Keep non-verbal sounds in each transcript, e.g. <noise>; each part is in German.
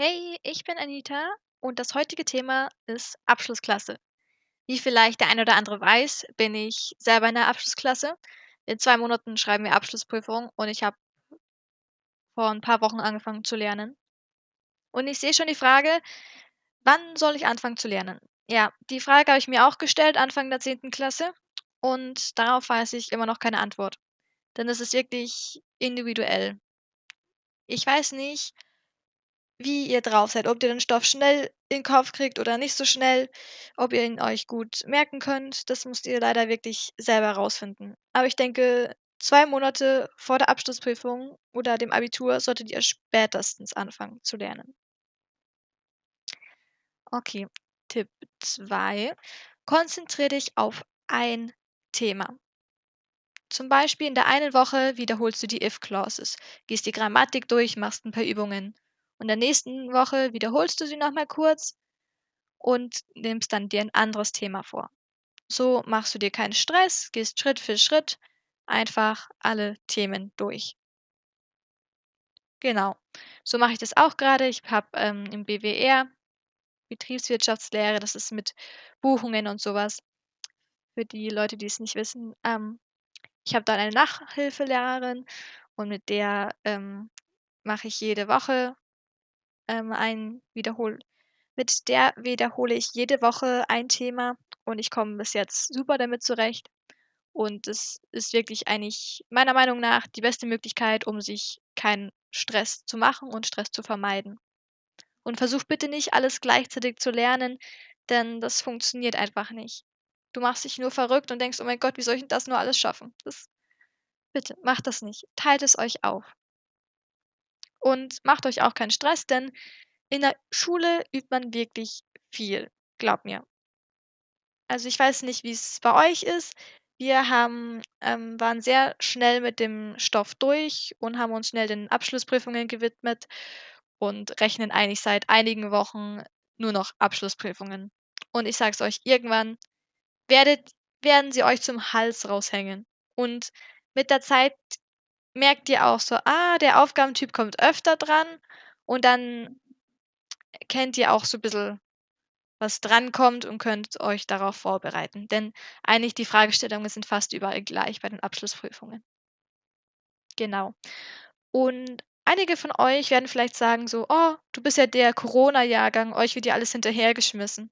Hey, ich bin Anita und das heutige Thema ist Abschlussklasse. Wie vielleicht der ein oder andere weiß, bin ich selber in der Abschlussklasse. In 2 Monaten schreiben wir Abschlussprüfung und ich habe vor ein paar Wochen angefangen zu lernen. Und ich sehe schon die Frage, wann soll ich anfangen zu lernen? Ja, die Frage habe ich mir auch gestellt Anfang der zehnten Klasse und darauf weiß ich immer noch keine Antwort, denn es ist wirklich individuell. Ich weiß nicht wie ihr drauf seid, ob ihr den Stoff schnell in 'n Kopf kriegt oder nicht so schnell, ob ihr ihn euch gut merken könnt, das müsst ihr leider wirklich selber rausfinden. Aber ich denke, 2 Monate vor der Abschlussprüfung oder dem Abitur solltet ihr spätestens anfangen zu lernen. Okay, Tipp 2: Konzentriere dich auf ein Thema. Zum Beispiel in der einen Woche wiederholst du die if clauses, gehst die Grammatik durch, machst 'n paar Übungen. Und in der nächsten Woche wiederholst du sie noch mal kurz und nimmst dann dir 'n anderes Thema vor. So machst du dir keinen Stress, gehst Schritt für Schritt einfach alle Themen durch. Genau. So mache ich das auch grade. Ich habe, ähm, im BWR Betriebswirtschaftslehre, das ist mit Buchungen und so was. Für die Leute, die es nicht wissen. Ähm, ich habe da eine Nachhilfelehrerin und mit der, ähm, mache ich jede Woche, ähm, ein wiederhole mit der wiederhole ich jede Woche ein Thema und ich komme bis jetzt super damit zurecht. Und das ist wirklich eigentlich meiner Meinung nach die beste Möglichkeit, um sich keinen Stress zu machen und Stress zu vermeiden. Und versuch bitte nicht, alles gleichzeitig zu lernen, denn das funktioniert einfach nicht. Du machst dich nur verrückt und denkst: „Oh mein Gott, wie soll ich das nur alles schaffen?“ Das bitte, macht das nicht. Teilt es euch auf. Und macht euch auch keinen Stress, denn in der Schule übt man wirklich viel, glaubt mir. Also, ich weiß nicht, wie's bei euch ist. Wir haben ähm, waren sehr schnell mit dem Stoff durch und haben uns schnell den Abschlussprüfungen gewidmet und rechnen eigentlich seit einigen Wochen nur noch Abschlussprüfungen. Und ich sage es euch, irgendwann werdet werden sie euch zum Hals raushängen. Und mit der Zeit merkt ihr auch so: „Ah, der Aufgabentyp kommt öfter dran“, und dann kennt ihr auch so bissel, was drankommt und könnt euch darauf vorbereiten. Denn eigentlich die Fragestellungen sind fast überall gleich bei den Abschlussprüfungen. Genau. Und einige von euch werden vielleicht sagen so: „Oh, du bist ja der Corona-Jahrgang, euch wird ja alles hinterhergeschmissen.“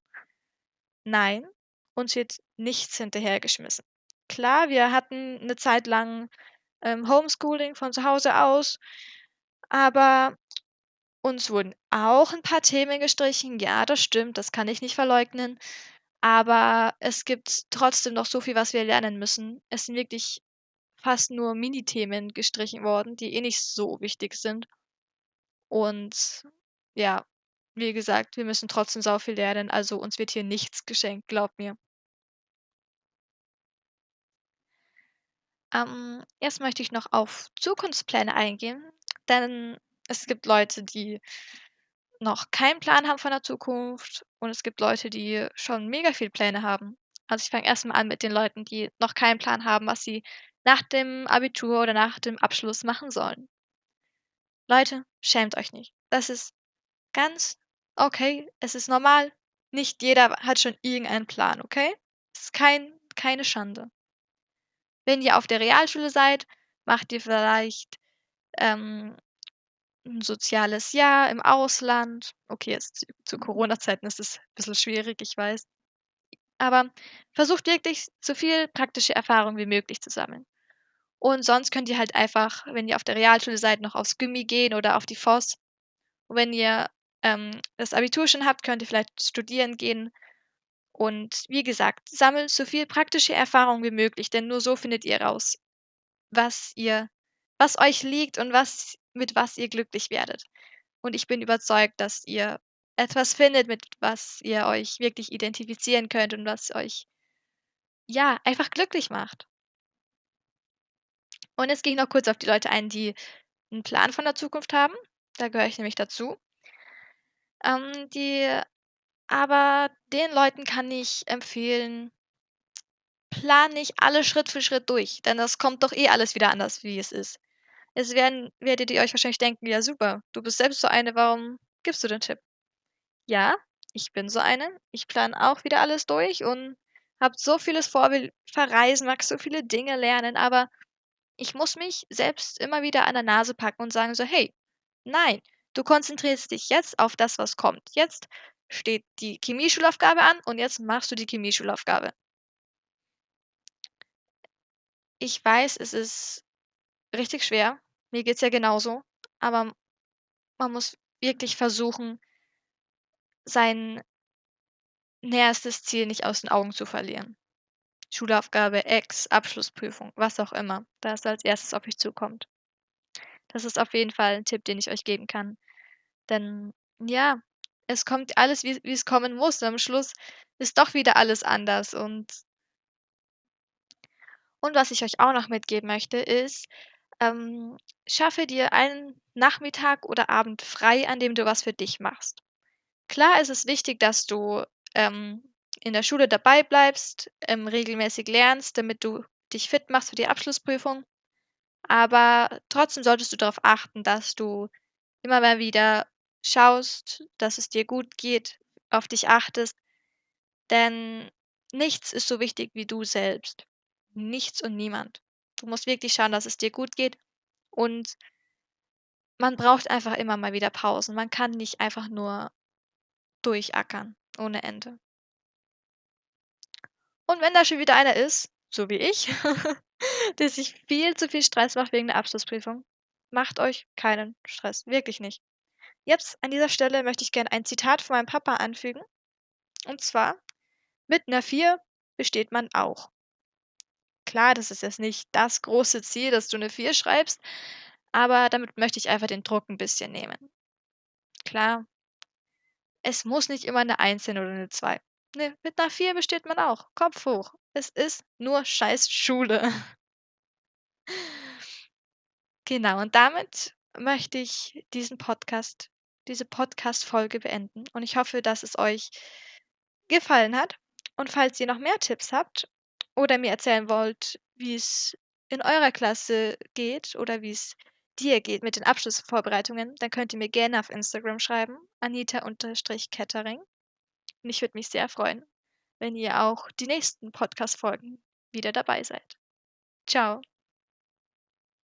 Nein, uns wird nichts hinterhergeschmissen. Klar, wir hatten 'ne Zeit lang, ähm, Homeschooling von zu Hause aus, aber uns wurden auch 'n paar Themen gestrichen. Ja, das stimmt, das kann ich nicht verleugnen. Aber es gibt trotzdem noch so viel, was wir lernen müssen. Es sind wirklich fast nur Minithemen gestrichen worden, die eh nicht so wichtig sind. Und ja, wie gesagt, wir müssen trotzdem sau viel lernen, also uns wird hier nichts geschenkt, glaubt mir. Ähm, erst möchte ich noch auf Zukunftspläne eingehen, denn es gibt Leute, die noch keinen Plan haben von der Zukunft und es gibt Leute, die schon mega viel Pläne haben. Also, ich fange erst mal an mit den Leuten, die noch keinen Plan haben, was sie nach dem Abitur oder nach dem Abschluss machen sollen. Leute, schämt euch nicht. Das ist ganz okay. Es ist normal. Nicht jeder hat schon irgendeinen Plan, okay? Es ist kein keine Schande. Wenn ihr auf der Realschule seid, macht ihr vielleicht, ähm, 'n soziales Jahr im Ausland. Okay, jetzt zu Corona-Zeiten ist es bisschen schwierig, ich weiß. Aber versucht wirklich, so viel praktische Erfahrung wie möglich zu sammeln. Und sonst könnt ihr halt einfach, wenn ihr auf der Realschule seid, noch aufs Gymi gehen oder auf die Voss. Und wenn ihr, ähm, das Abitur schon habt, könnt ihr vielleicht studieren gehen. Und wie gesagt, sammelt so viel praktische Erfahrung wie möglich, denn nur so findet ihr raus, was ihr was euch liegt und was mit was ihr glücklich werdet. Und ich bin überzeugt, dass ihr etwas findet, mit was ihr euch wirklich identifizieren könnt und was euch ja, einfach glücklich macht. Und jetzt gehe ich noch kurz auf die Leute ein, die 'n Plan von der Zukunft haben. Da gehöre ich nämlich dazu. Ähm, die aber den Leuten kann ich empfehlen plant nicht alles Schritt für Schritt durch, denn das kommt doch eh alles wieder anders, wie es ist. Es werden werdet ihr euch wahrscheinlich denken: „Ja super, du bist selbst so eine, warum gibst du den Tipp? Ja, ich bin so eine. Ich plane auch wieder alles durch und habe so vieles vor, will verreisen, mag so viele Dinge lernen, aber ich muss mich selbst immer wieder an der Nase packen und sagen so: „Hey, nein, du konzentrierst dich jetzt auf das, was kommt. Jetzt steht die Chemieschulaufgabe an und jetzt machst du die Chemieschulaufgabe.“ Ich weiß, es ist richtig schwer. Mir geht's ja genauso, aber man muss wirklich versuchen sein näherstes Ziel nicht aus den Augen zu verlieren. Schulaufgabe, Ex, Abschlussprüfung, was auch immer, das als Erstes auf euch zukommt. Das ist auf jeden Fall 'n Tipp, den ich euch geben kann. Denn ja, es kommt alles, wie es kommen muss. Am Schluss ist doch wieder alles anders und und was ich euch auch noch mitgeben möchte, ist, ähm, schaffe dir einen Nachmittag oder Abend frei, an dem du was für dich machst. Klar ist es wichtig, dass du, ähm, in der Schule dabei bleibst, ähm, regelmäßig lernst, damit du dich fit machst für die Abschlussprüfung. Aber trotzdem solltest du darauf achten, dass du immer mal wieder schaust, dass es dir gut geht, auf dich achtest, denn nichts ist so wichtig wie du selbst. Nichts und niemand. Du musst wirklich schauen, dass es dir gut geht und man braucht einfach immer mal wieder Pausen. Man kann nicht einfach nur durchackern ohne Ende. Und wenn da schon wieder einer ist, so wie ich, <laughs> der sich viel zu viel Stress macht wegen der Abschlussprüfung, macht euch keinen Stress, wirklich nicht. Jetzt an dieser Stelle möchte ich gern ein Zitat von meinem Papa anfügen. Und zwar: „Mit 'ner 4 besteht man auch.“ Klar, das ist jetzt nicht das große Ziel, dass du 'ne 4 schreibst, aber damit möchte ich einfach den Druck 'n bisschen nehmen. Klar es muss nicht immer 'ne 1 sein oder 'ne 2. Ne, mit 'ner 4 besteht man auch. Kopf hoch. Es ist nur scheiß Schule. <laughs> Genau, und damit möchte ich diesen Podcast diese Podcast-Folge beenden und ich hoffe, dass es euch gefallen hat. Und falls ihr noch mehr Tipps habt oder mir erzählen wollt, wie's in eurer Klasse geht oder wie's dir geht mit den Abschlussvorbereitungen, dann könnt ihr mir gerne auf Instagram schreiben, Anita_Kettering. Und ich würde mich sehr freuen, wenn ihr auch die nächsten Podcast-Folgen wieder dabei seid. Tschau.